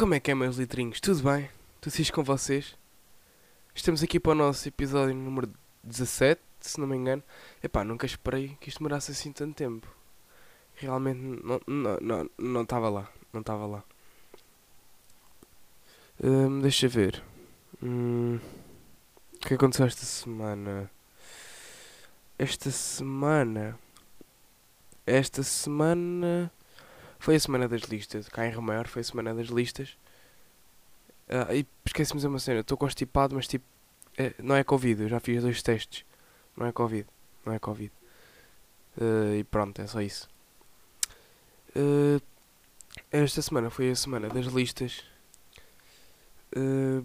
Como é que é, meus litrinhos? Tudo bem? Tudo fixe com vocês? Estamos aqui para o nosso episódio número 17, se não me engano. Epá, nunca esperei que isto demorasse assim tanto tempo. Realmente não não não não estava lá, não estava lá. Hum, deixa ver. Hum, o que aconteceu esta semana? Esta semana. Esta semana foi a semana das listas. Cá em Romero foi a semana das listas. Ah, e esqueci-me de uma cena. Estou constipado, mas tipo. é- não é Covid. Eu já fiz dois testes. Não é Covid. Não é Covid. Ah, e pronto, é só isso. Ah, esta semana foi a semana das listas. Ah,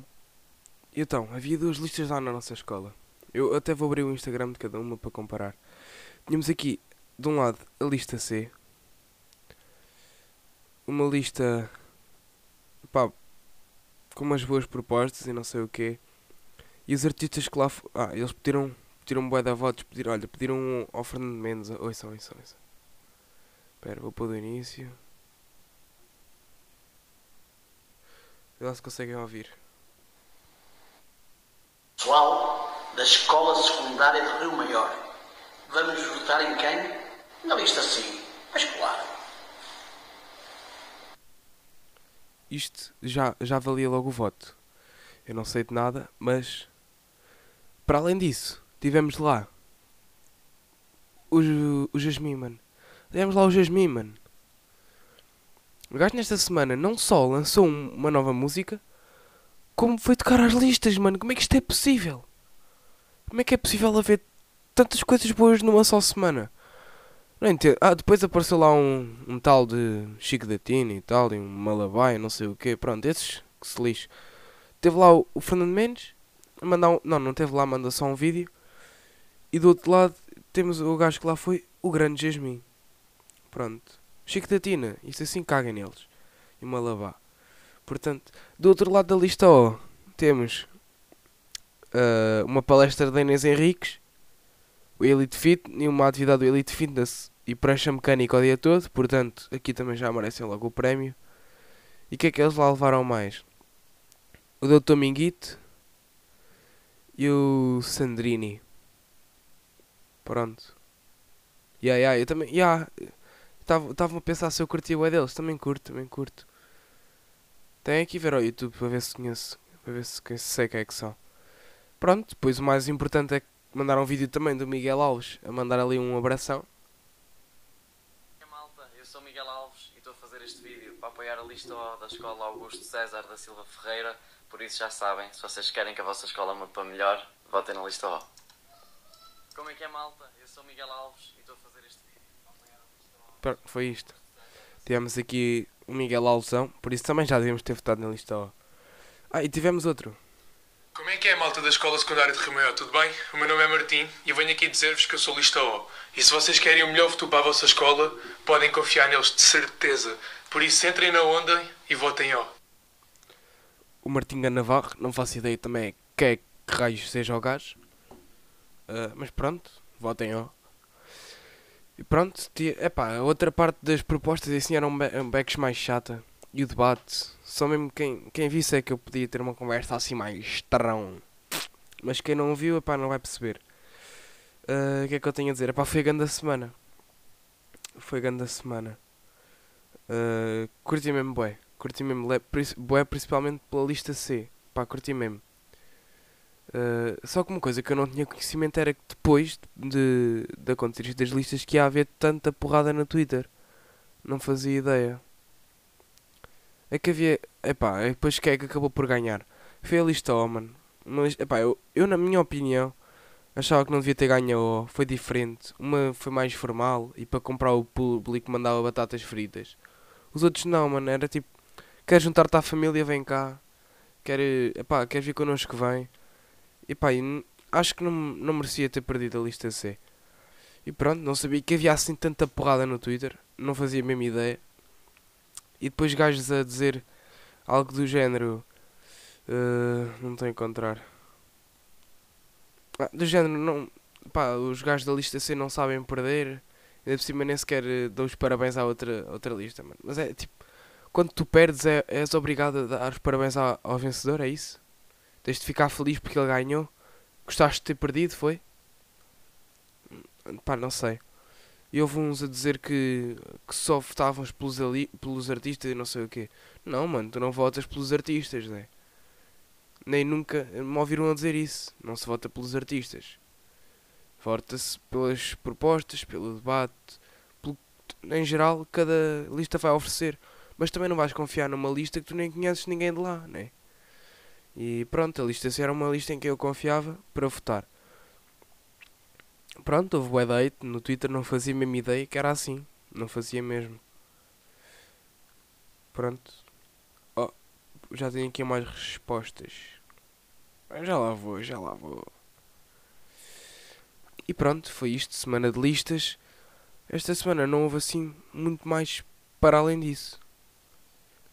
então, havia duas listas lá na nossa escola. Eu até vou abrir o Instagram de cada uma para comparar. Tínhamos aqui, de um lado, a lista C. Uma lista. pá. com umas boas propostas e não sei o quê. E os artistas que lá. Ah, eles pediram. pediram bué de votos. Pediram, olha, pediram ao Fernando Mendes. Ouçam, ouçam, ouçam. Espera, vou pôr do início. Vê lá se conseguem ouvir. Pessoal da Escola Secundária de Rio Maior. Vamos votar em quem? Na lista sim. Mas claro. Isto já, já valia logo o voto. Eu não sei de nada, mas para além disso, tivemos lá o, o Jasmine, mano. Tivemos lá o Jasmine, mano. O gajo nesta semana não só lançou um- uma nova música, como foi tocar às listas, mano. Como é que isto é possível? Como é que é possível haver tantas coisas boas numa só semana? Não entendo. Ah, depois apareceu lá um, um tal de Chico da Tina e tal, e um Malabai, não sei o quê. Pronto, esses que se lixe. Teve lá o, o Fernando Mendes, mandar um, não, não teve lá, manda só um vídeo. E do outro lado temos o gajo que lá foi, o grande Jasmine. Pronto. Chico da Tina, isto assim caga neles. E Malabá. Portanto, do outro lado da lista O, temos ah, uma palestra de Inês Henriques o Elite Fit e uma atividade do Elite Fitness e prancha mecânica o dia todo, portanto, aqui também já merecem logo o prémio. E o que é que eles lá levaram mais? O Dr. Minguito e o Sandrini. Pronto. Yeah, yeah, eu também. Yeah, Estava a pensar se eu curtia o deles. Também curto, também curto. Tem aqui ver ao YouTube para ver se conheço. Para ver se sei quem é que são. Pronto, depois o mais importante é que mandaram um vídeo também do Miguel Alves a mandar ali um abração. Malta, eu sou Miguel Alves e estou a fazer este vídeo para apoiar a lista da Escola Augusto César da Silva Ferreira. Por isso já sabem, se vocês querem que a vossa escola mude para melhor, votem na lista O. Como é que é, malta? Eu sou Miguel Alves e estou a fazer este vídeo para apoiar a lista O. Pronto, foi isto. Tivemos aqui o Miguel Alvesão, por isso também já devíamos ter votado na lista O. Ah, e tivemos outro. Como é que é a malta da Escola Secundária de Rio Maior? Tudo bem? O meu nome é Martim e venho aqui dizer-vos que eu sou lista O. E se vocês querem o melhor futuro para a vossa escola, podem confiar neles de certeza. Por isso entrem na onda e votem O. O Martinho Navarro, não faço ideia também quem é que raios seja o gajo. Ah, mas pronto, votem ó. E pronto, ti- epá, a outra parte das propostas assim eram be um mais chata. E o debate, só mesmo quem, quem visse é que eu podia ter uma conversa assim mais trão. Mas quem não viu, epá, não vai perceber. Ah, O que é que eu tenho a dizer? Epá, foi a grande semana. Foi a grande semana. Uh, curti mesmo bué. Curti mesmo bué, principalmente pela lista C. Pá, curti mesmo. Uh, só que uma coisa que eu não tinha conhecimento era que depois de, de acontecer das listas que ia haver tanta porrada no Twitter. Não fazia ideia. É que havia. Epá, depois quem é que acabou por ganhar? Foi a lista O, mano. Lista- epá, eu, eu, na minha opinião, achava que não devia ter ganho a O. Foi diferente. Uma foi mais formal e para comprar o público mandava batatas fritas. Os outros não, mano. Era tipo, quer juntar-te à família, vem cá. Quer, epá, quer vir connosco, vem. Epá, e acho que não, não merecia ter perdido a lista C. E pronto, não sabia que havia assim tanta porrada no Twitter. Não fazia a mesma ideia. E depois gajos a dizer algo do género. eh, não estou a encontrar. Ah, do género, não. Pá, os gajos da lista C não sabem perder. Ainda por cima nem sequer eh, dou os parabéns à outra, outra lista, mano. Mas é tipo, quando tu perdes é, és obrigado a dar os parabéns ao, ao vencedor, é isso? Tens de ficar feliz porque ele ganhou? Gostaste de ter perdido, foi? Hum, Pá, não sei. E houve uns a dizer que, que só votávamos pelos, ali, pelos artistas e não sei o quê. Não, mano, tu não votas pelos artistas, né? Nem nunca me ouviram a dizer isso. Não se vota pelos artistas. Vota-se pelas propostas, pelo debate, pelo em geral, cada lista vai oferecer. Mas também não vais confiar numa lista que tu nem conheces ninguém de lá, né? E pronto, a lista era uma lista em que eu confiava para votar. Pronto, houve o date no Twitter, não fazia a mesma ideia que era assim. Não fazia mesmo. Pronto. Oh, já tenho aqui mais respostas. Já lá vou, já lá vou. E pronto, foi isto, semana de listas. Esta semana não houve assim muito mais para além disso.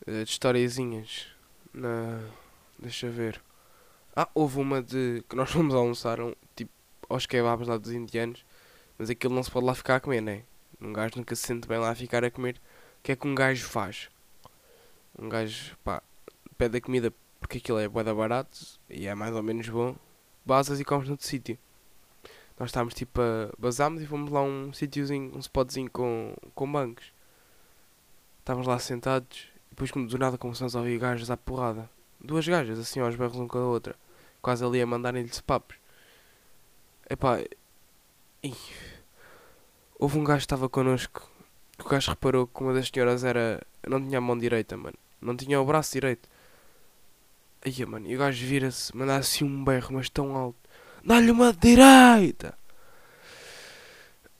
Eh, De historiazinhas. Na... Deixa ver. Ah, houve uma de que nós fomos almoçar tipo aos kebabs lá dos indianos, mas aquilo não se pode lá ficar a comer, né? Um gajo nunca se sente bem lá a ficar a comer. O que é que um gajo faz? Um gajo, pá, pede a comida porque aquilo é bué da barato e é mais ou menos bom. Basas e comes noutro sítio. Nós estávamos tipo a basámos e fomos lá a um sítiozinho, um spotzinho com, com bancos. Estávamos lá sentados e depois do nada começamos a ouvir gajos à porrada. Duas gajas assim aos berros um com a outra. Quase ali a mandarem-lhes papos. Epá. Ih. Houve um gajo que estava connosco. O gajo reparou que uma das senhoras era. Não tinha a mão direita, mano. Não tinha o braço direito. Aí, mano. E o gajo vira-se, manda assim um berro, mas tão alto. Dá-lhe uma direita!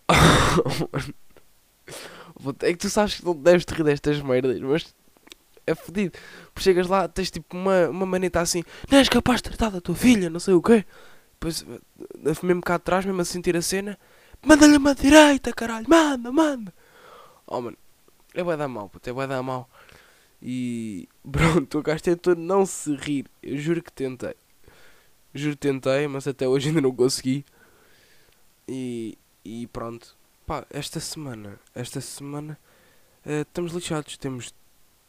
Puta, É que tu sabes que não deves te rir destas merdas, mas é fodido. Chegas lá, tens tipo uma, uma maneta assim, não és capaz de tratar da tua filha, não sei o quê. Depois, eh, mesmo cá atrás, mesmo a sentir a cena, manda-lhe uma direita, caralho, manda, manda. Oh, mano, é bué da mal, puto, é bué da mal. E pronto, o gajo tentou não se rir, eu juro que tentei. Juro que tentei, mas até hoje ainda não consegui. E, e pronto. Pá, esta semana, esta semana, eh, estamos lixados. Temos,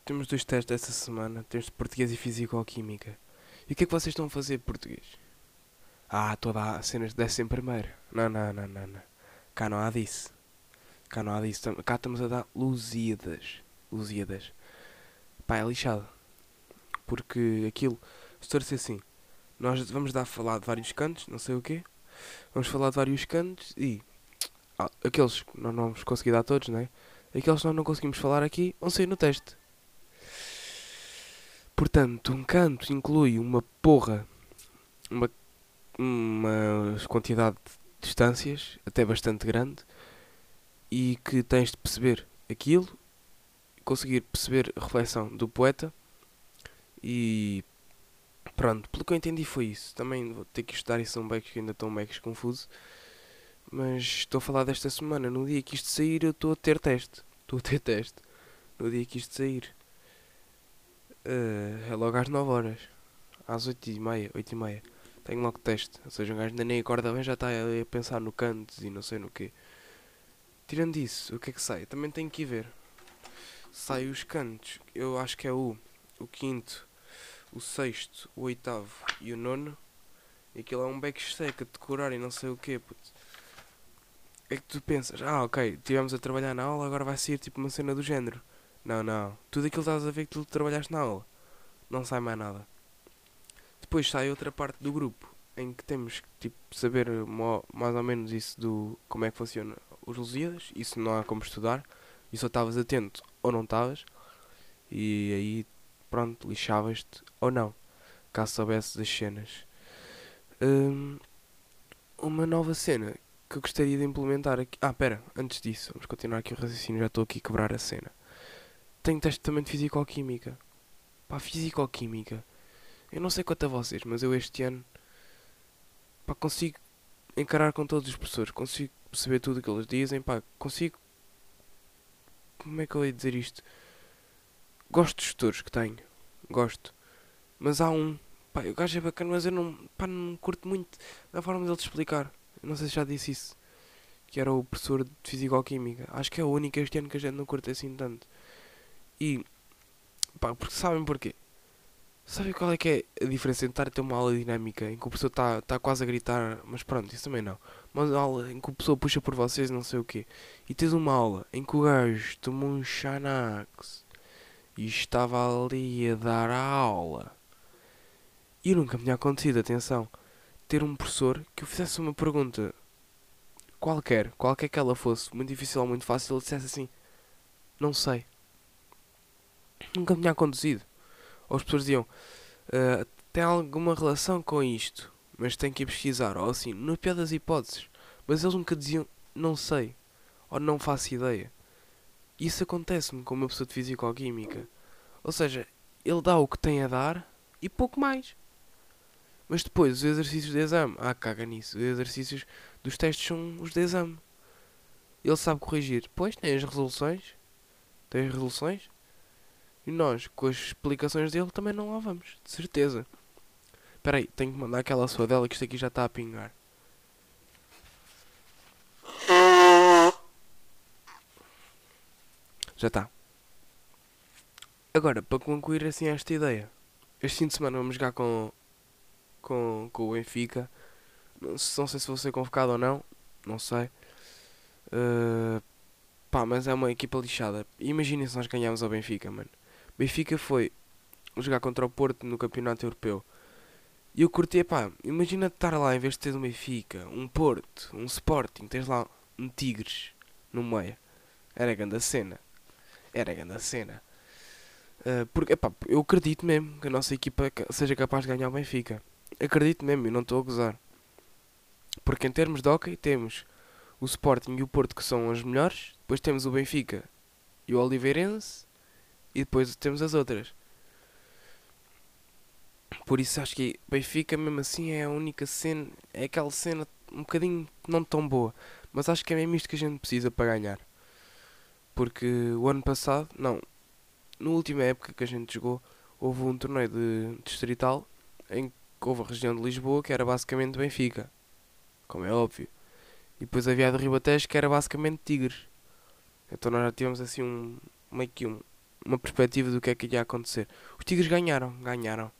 temos dois testes esta semana. Temos de português e físico-química. E o que é que vocês estão a fazer de português? Ah, estou a dar cenas de décimo primeiro. Não, não, não, não, não. Cá não há disso. Cá não há disso. Cá estamos a dar Lusíadas. Lusíadas. Pá, é lixado. Porque aquilo, se torce assim, nós vamos dar a falar de vários cantos, não sei o quê. Vamos falar de vários cantos e ah, aqueles que nós não vamos conseguir dar todos, né? Aqueles que nós não conseguimos falar aqui vão sair no teste. Portanto, um canto inclui uma porra, uma, uma quantidade de distâncias, até bastante grande, e que tens de perceber aquilo, conseguir perceber a reflexão do poeta, e pronto, pelo que eu entendi foi isso. Também vou ter que estudar isso um beco que ainda estou um beco confuso. Mas estou a falar desta semana. No dia que isto sair, eu estou a ter teste. Estou a ter teste. No dia que isto sair. Eh, é logo às 9 horas. Às 8 e meia, 8 e meia. Tenho logo teste. Ou seja, um gajo ainda nem acorda bem, já está a pensar no cantos e não sei no quê. Tirando isso, o que é que sai? Também tenho que ir ver. Sai os cantos. Eu acho que é o, o quinto, o sexto, o oitavo e o nono. E aquilo é um backstage a decorar e não sei o quê, puto. É que tu pensas, ah ok, estivemos a trabalhar na aula, agora vai sair tipo uma cena do género. Não, não. Tudo aquilo estás a ver que tu trabalhaste na aula. Não sai mais nada. Depois sai outra parte do grupo em que temos que tipo, saber mais ou menos isso do como é que funciona os Lusíadas. Isso não há como estudar. E só estavas atento ou não estavas. E aí, pronto, lixavas-te ou não. Caso soubesses das cenas. Hum, uma nova cena que eu gostaria de implementar aqui. Ah, pera, antes disso, vamos continuar aqui o raciocínio. Já estou aqui a quebrar a cena. Tenho também de Fisicoquímica. Pá, Fisicoquímica. Eu não sei quanto a vocês, mas eu este ano. Pá, consigo encarar com todos os professores. Consigo perceber tudo o que eles dizem. Pá, consigo. Como é que eu ia dizer isto? Gosto dos tutores que tenho. Gosto. Mas há um. Pá, o gajo é bacana, mas eu não. Pá, não curto muito da forma dele te explicar. Eu não sei se já disse isso. Que era o professor de Fisicoquímica. Acho que é o único este ano que a gente não curte assim tanto. E Pá, porque sabem porquê? Sabem qual é que é a diferença entre estar a ter uma aula dinâmica em que o professor está tá quase a gritar, mas pronto, isso também não. Uma aula em que o professor puxa por vocês não sei o quê. E tens uma aula em que o gajo tomou um Xanax e estava ali a dar a aula. E nunca me tinha acontecido, atenção, ter um professor que eu fizesse uma pergunta qualquer, qualquer que ela fosse, muito difícil ou muito fácil, ele dissesse assim, não sei. Nunca me tinha acontecido. Ou as pessoas diziam, "Ah, tem alguma relação com isto, mas tem que ir pesquisar, ou assim, no pior das hipóteses. Mas eles nunca diziam, não sei, ou não faço ideia. Isso acontece-me com uma pessoa de Físico-Química. Ou seja, ele dá o que tem a dar e pouco mais. Mas depois, os exercícios de exame, ah, caga nisso, os exercícios dos testes são os de exame. Ele sabe corrigir. Pois, tem as resoluções, tem as resoluções, e nós, com as explicações dele, também não lá vamos, de certeza. Espera aí, tenho que mandar aquela sua dela que isto aqui já está a pingar. Já está. Agora, para concluir assim esta ideia. Este fim de semana vamos jogar com, com, com o Benfica. Não, não sei se vou ser convocado ou não. Não sei. Uh, pá, mas é uma equipa lixada. Imaginem se nós ganharmos ao Benfica, mano. Benfica foi jogar contra o Porto no Campeonato Europeu. E eu curti, pá, imagina estar lá em vez de ter um Benfica, um Porto, um Sporting, tens lá um Tigres no meio. Era grande a cena. Era grande a cena. Uh, porque, epá, eu acredito mesmo que a nossa equipa seja capaz de ganhar o Benfica. Acredito mesmo, e não estou a gozar. Porque em termos de hockey temos o Sporting e o Porto que são as melhores, depois temos o Benfica e o Oliveirense e depois temos as outras. Por isso acho que Benfica mesmo assim é a única cena, é aquela cena um bocadinho não tão boa, mas acho que é mesmo isto que a gente precisa para ganhar. Porque o ano passado, não, na última época que a gente jogou, houve um torneio de distrital em que houve a região de Lisboa que era basicamente Benfica, como é óbvio. E depois havia a de Ribatejo que era basicamente Tigres. Então nós já tivemos assim um, meio que um, uma perspectiva do que é que ia acontecer. Os Tigres ganharam, ganharam.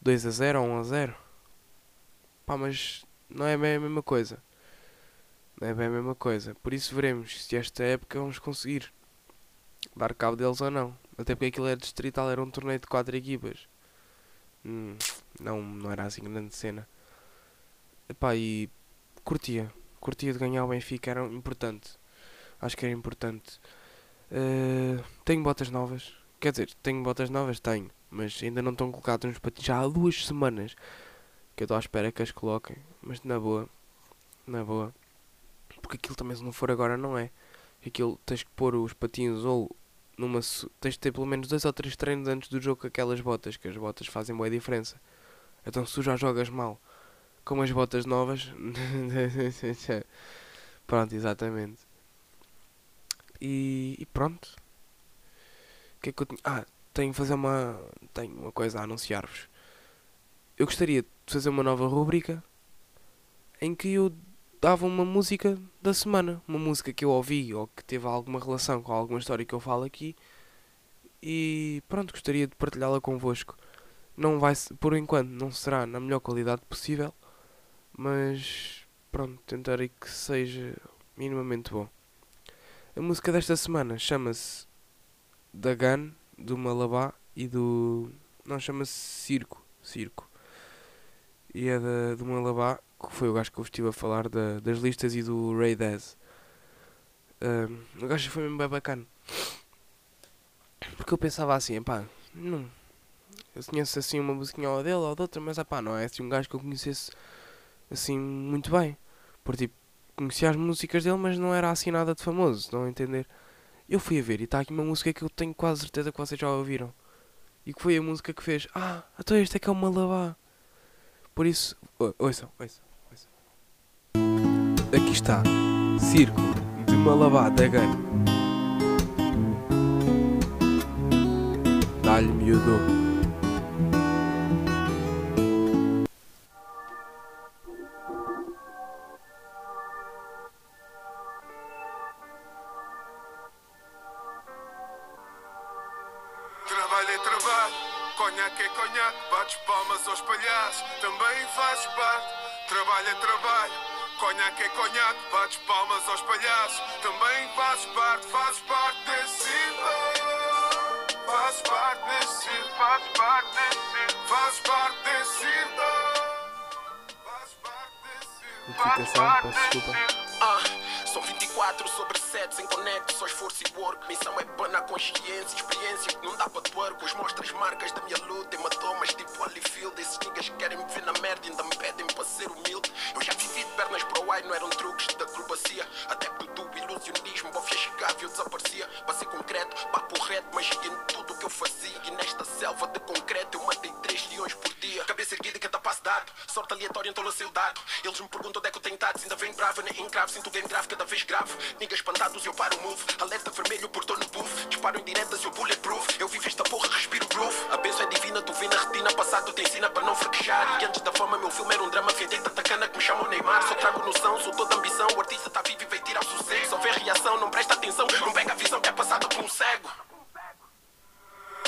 2 a 0 ou 1 a 0. Pá, mas não é bem a mesma coisa. Não é bem a mesma coisa. Por isso veremos se esta época vamos conseguir dar cabo deles ou não. Até porque aquilo era distrital, era um torneio de 4 equipas. Hum, não, não era assim grande cena. Epá, e curtia. Curtia de ganhar o Benfica, era importante. Acho que era importante. Eh, tenho botas novas. Quer dizer, tenho botas novas? Tenho. Mas ainda não estão colocadas nos patins. Já há duas semanas que eu estou à espera que as coloquem. Mas na boa. Na boa. Porque aquilo também se não for agora não é. Aquilo tens que pôr os patins ou numa. Tens de ter pelo menos dois ou três treinos antes do jogo com aquelas botas. Que as botas fazem boa diferença. Então se tu já jogas mal com as botas novas. pronto, exatamente. E, e pronto. O que é que eu tinha? Ah, tenho fazer uma. Tenho uma coisa a anunciar-vos. Eu gostaria de fazer uma nova rubrica em que eu dava uma música da semana. Uma música que eu ouvi ou que teve alguma relação com alguma história que eu falo aqui. E pronto, gostaria de partilhá-la convosco. Não vai, por enquanto, não será na melhor qualidade possível, mas pronto, tentarei que seja minimamente bom. A música desta semana chama-se Da Gun, do Malabá e do. Não, chama-se Circo. Circo. E é da, do Malabá, que foi o gajo que eu estive a falar da- das listas e do Ray Dez. Ahm, o gajo foi mesmo bem bacana. Porque eu pensava assim, pá, não. Eu conheço assim uma musiquinha ou dele ou de outra, mas pá, não é assim um gajo que eu conhecesse assim muito bem. Por tipo, conhecia as músicas dele, mas não era assim nada de famoso, estão a entender? Eu fui a ver e está aqui uma música que eu tenho quase certeza que vocês já ouviram. E que foi a música que fez. Ah, então este é que é o Malabá. Por isso, ouçam, ouçam, ouçam. Aqui está. Circo de Malabá da Gun. Dá-lhe miúdo. Também fazes parte. Trabalho é trabalho, conhaque é conhaque, bates palmas aos palhaços, também fazes parte, fazes parte desse circo. Fazes parte desse circo, fazes parte desse circo, fazes parte desse circo. Fazes parte desse circo. Desculpa. Ah, são 24 sobre 7 sem conecto, só esforço e work. Missão é pana, consciência, experiência. Não dá para twerk, os mostras marcas da minha luta. Hematomas tipo Holyfield. Esses niggas querem me ver na merda, ainda me pedem para ser humilde. Eu já vivi de pernas para o ar, não eram truques de acrobacia. Adepto do ilusionismo, bofia chegava e eu desaparecia. Ser concreto, papo reto, mas em tudo o que eu fazia. E nesta selva de concreto eu matei 3 leões por dia. Cabeça erguida e capacidade, sorte aleatória, então lancei o dado. Eles me perguntam onde é que eu tenho dados, ainda vem brava, nem encravo. Sinto game grave cada vez grave. Niggas espantados eu paro o move. Alerta vermelho, portão no buff. Disparo em diretas eu bulletproof. Eu vivo esta porra, respiro groove. A bênção é divina, tu vi na retina. Passado te ensina para não fraquejar. E antes da fama, meu filme era um drama. Fietei tanta cana que me chamam Neymar. Só trago noção, sou toda ambição. O artista tá vivo e vai tirar sossego. Só vê reação, não presta atenção. Não pega a visão que é passada por um cego.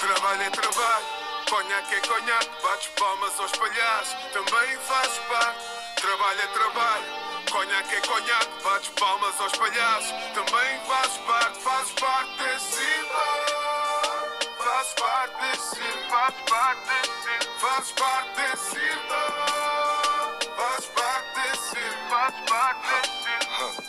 Trabalho é trabalho, conhaque é conhaque, bates palmas aos palhaços, também fazes parte. Trabalho é trabalho, conhaque é conhaque, bates palmas aos palhaços, também fazes parte, fazes parte desse circo. Fazes parte desse circo, fazes parte desse circo, fazes parte desse circo. Parte desse circo, fazes parte desse circo.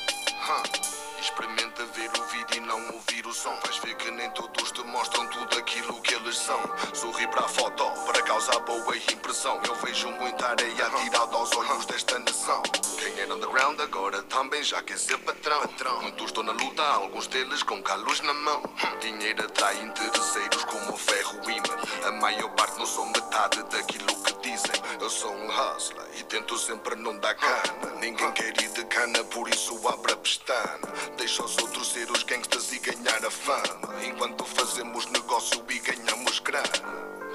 Experimenta ver o vídeo e não ouvir o som. Vais ver que nem todos te mostram tudo aquilo que eles são. Sorri para a foto, para causar boa impressão. Eu vejo muita areia atirada aos olhos desta nação. Quem era underground agora também já quer ser patrão. Muitos estão na luta, alguns deles com calos na mão. Dinheiro atrai interesseiros como ferro e imã. A maior parte não sou metade daquilo que dizem. Eu sou um hustler e tento sempre não dar cana. Ninguém quer ir de cana, por isso abre a pestana. Deixa os outros ser os gangsters e ganhar a fama. Enquanto fazemos negócio e ganhamos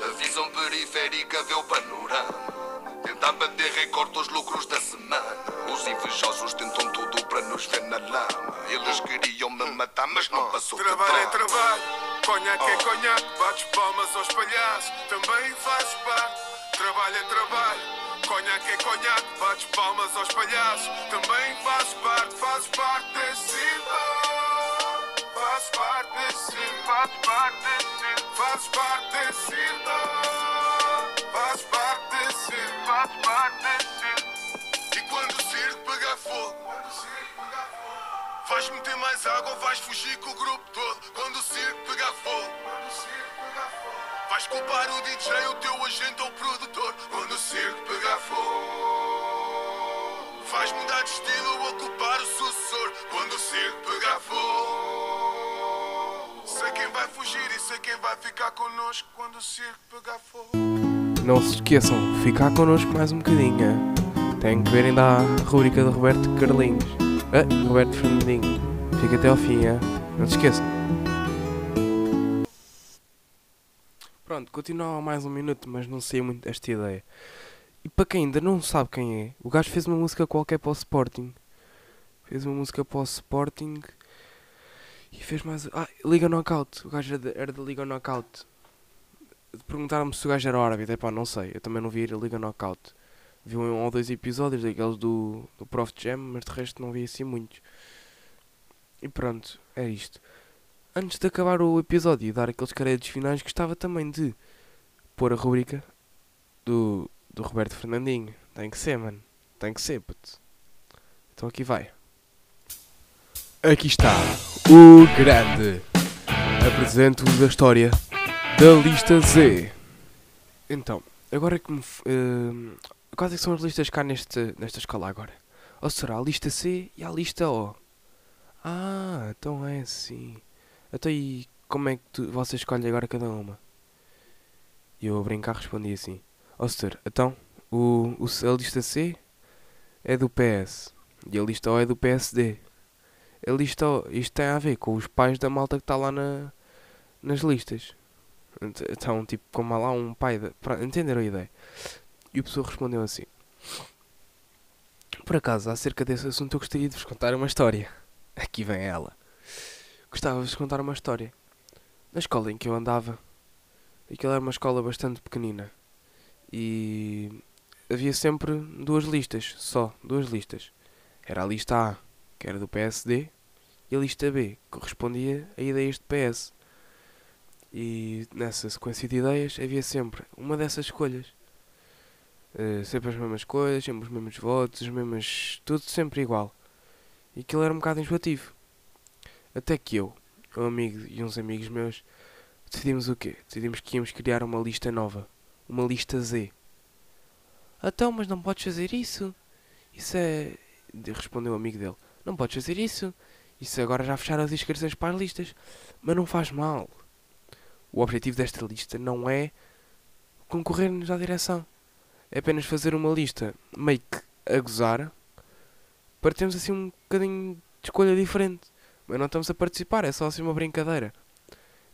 A visão periférica vê o panorama. Tentar bater recorde dos lucros da semana. Os invejosos tentam tudo para nos ver na lama. Eles queriam me matar, mas não passou Trabalho é trabalho, conhaque é conhaque, bates palmas aos palhaços, também fazes parte. Trabalho é trabalho, conhaque é conhaque, bates palmas aos palhaços, também fazes parte, fazes parte desse circo. Fazes parte circo, fazes parte circo, fazes parte circo. Fazes parte circo, fazes parte. E quando o circo pegar fogo. Vais meter mais água, vais fugir com o grupo todo Quando o circo pegar fogo Vais culpar o DJ, o teu agente ou o produtor Quando o circo pegar fogo Vais mudar de estilo ou culpar o sucessor sei quem vai ficar Quando o circo pegar fogo Não se esqueçam, ficar connosco mais um bocadinho. hein? Tem que ver ainda a rubrica de Roberto Carlinhos. Ah, Roberto Fernandinho. Fica até ao fim, hein? não se esqueçam. Pronto, continuava mais um minuto, mas não sei muito desta ideia. E para quem ainda não sabe quem é, o gajo fez uma música qualquer para o Sporting. Fez uma música para o Sporting e fez mais. Ah, Liga Knockout. O gajo era era da Liga Knockout. Perguntaram-me se o gajo era árabe. Epá, não sei. Eu também não vi a Liga Knockout. Vi um ou dois episódios daqueles do, do Prof Jam, mas de resto não vi assim muitos. E pronto, é isto. Antes de acabar o episódio e dar aqueles créditos finais, gostava também de pôr a rubrica do, do Roberto Fernandinho. Tem que ser, mano. Tem que ser, puto. Então aqui vai. Aqui está o grande. Apresento-vos a história da lista Z. Então, agora que me. ehm, quais é que são as listas cá neste, nesta escala agora? Ou será a lista C e a lista O? Ah, então é assim. Então e como é que tu, você escolhe agora cada uma? E eu a brincar respondi assim. Ó senhor, então o, o, a lista C é do PS e a lista O é do PSD. A lista O, isto tem a ver com os pais da malta que está lá na, nas listas. Ent- Então, tipo, como há lá um pai. Da, pra, entenderam a ideia? E o pessoa respondeu assim: Por acaso, acerca desse assunto, eu gostaria de vos contar uma história. Aqui vem ela. Gostava de vos contar uma história. Na escola em que eu andava, Aquilo era uma escola bastante pequenina. E havia sempre duas listas, só duas listas. Era a lista A, que era do PSD, e a lista B, que correspondia a ideias de PS. E nessa sequência de ideias havia sempre uma dessas escolhas. Eh, sempre as mesmas coisas, sempre os mesmos votos, as mesmas. tudo sempre igual. E aquilo era um bocado enjoativo. Até que eu, um amigo e uns amigos meus, decidimos o quê? Decidimos que íamos criar uma lista nova. Uma lista Z. Então, mas não podes fazer isso. Isso é. Respondeu o amigo dele. Não podes fazer isso. Isso agora já fecharam as inscrições para as listas. Mas não faz mal. O objetivo desta lista não é concorrer-nos à direção. É apenas fazer uma lista meio que a gozar para termos assim um bocadinho de escolha diferente. Mas não estamos a participar, é só assim uma brincadeira.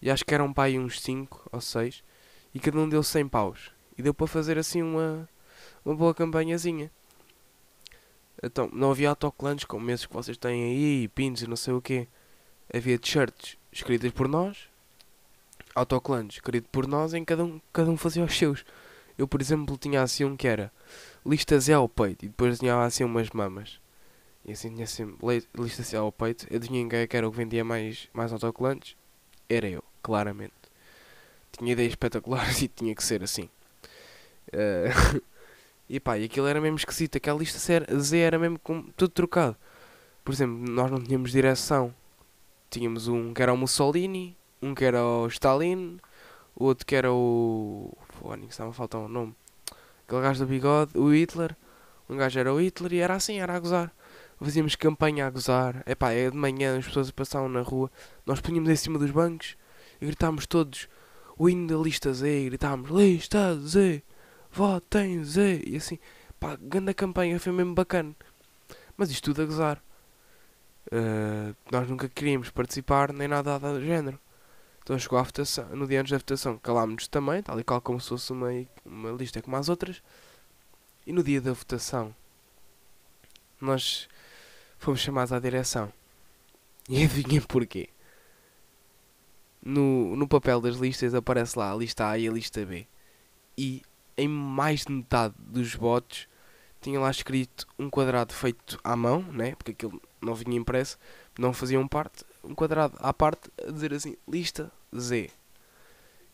E acho que eram para aí uns 5 ou 6 e cada um deu 100 paus. E deu para fazer assim uma, uma boa campanhazinha. Então, não havia autocolantes como esses que vocês têm aí, pins e não sei o quê. Havia t-shirts escritas por nós, autocolantes escritos por nós, em cada um, cada um fazia os seus. Eu, por exemplo, tinha assim um que era lista Z ao peito e depois tinha assim umas mamas. E assim tinha assim lista Z ao peito. Adivinhem quem é que era o que vendia mais, mais autocolantes? Era eu, claramente. Tinha ideias espetaculares e tinha que ser assim. Uh, e pá, e aquilo era mesmo esquisito. Aquela lista Z era mesmo com tudo trocado. Por exemplo, nós não tínhamos direção. Tínhamos um que era o Mussolini, um que era o Stalin, outro que era o. Fone, estava a faltar um nome. Aquele gajo do bigode, o Hitler. Um gajo era o Hitler e era assim, era a gozar. Fazíamos campanha a gozar. É de manhã, as pessoas passavam na rua. Nós punhamos em cima dos bancos e gritávamos todos o hino da lista Z. E gritávamos lista Z, votem Z. E assim, pá, grande campanha, foi mesmo bacana. Mas isto tudo a gozar. Uh, nós nunca queríamos participar nem nada do género. Então chegou a votação, no dia antes da votação calámos-nos também, tal e qual como se fosse uma, uma lista como as outras. E no dia da votação, nós fomos chamados à direção. E adivinhem porquê? No, no papel das listas aparece lá a lista A e a lista B. E em mais de metade dos votos tinha lá escrito um quadrado feito à mão, né? porque aquilo não vinha impresso, não faziam parte, um quadrado à parte a dizer assim, lista Z.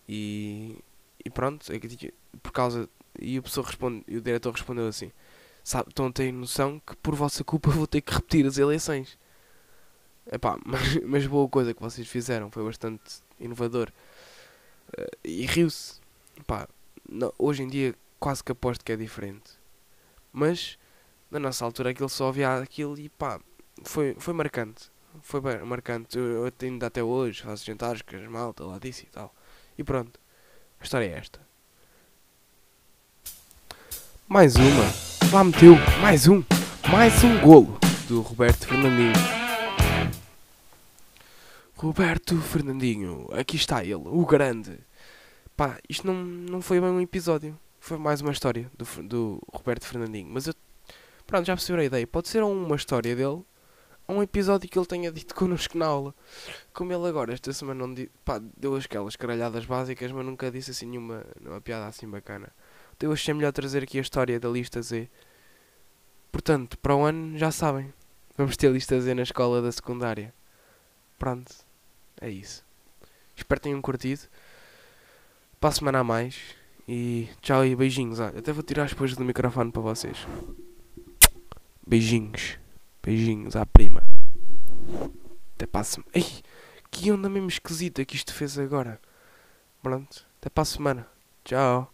E, e pronto, é por causa. E o, pessoa responde, e o diretor respondeu assim: Sabe, estão a ter noção que por vossa culpa vou ter que repetir as eleições. Epá, mas, mas boa coisa que vocês fizeram, foi bastante inovador. Uh, e riu-se. Hoje em dia quase que aposto que é diferente. Mas na nossa altura aquilo só havia aquilo e pá, foi, foi marcante foi marcante. Eu ainda até hoje faço jantares com as malta lá disso e tal. E pronto. A história é esta. Mais uma. Lá meteu. Mais um. Mais um golo do Roberto Fernandinho. Roberto Fernandinho. Aqui está ele. O grande. Pá, isto não, não foi bem um episódio. Foi mais uma história do, do Roberto Fernandinho. Mas eu. Pronto, já percebi a ideia. Pode ser uma história dele um episódio que ele tenha dito connosco na aula. Como ele agora, esta semana, não disse, pá, deu aquelas caralhadas básicas, mas nunca disse assim nenhuma, nenhuma piada assim bacana. Então eu achei melhor trazer aqui a história da lista Z. Portanto, para o ano, já sabem, vamos ter lista Z na escola da secundária. Pronto, é isso. Espero que tenham curtido. Para a semana a mais. E tchau e beijinhos. Olha, até vou tirar as coisas do microfone para vocês. Beijinhos. Beijinhos à prima. Até para a semana. Ei, que onda mesmo esquisita que isto fez agora. Pronto, até para a semana. Tchau.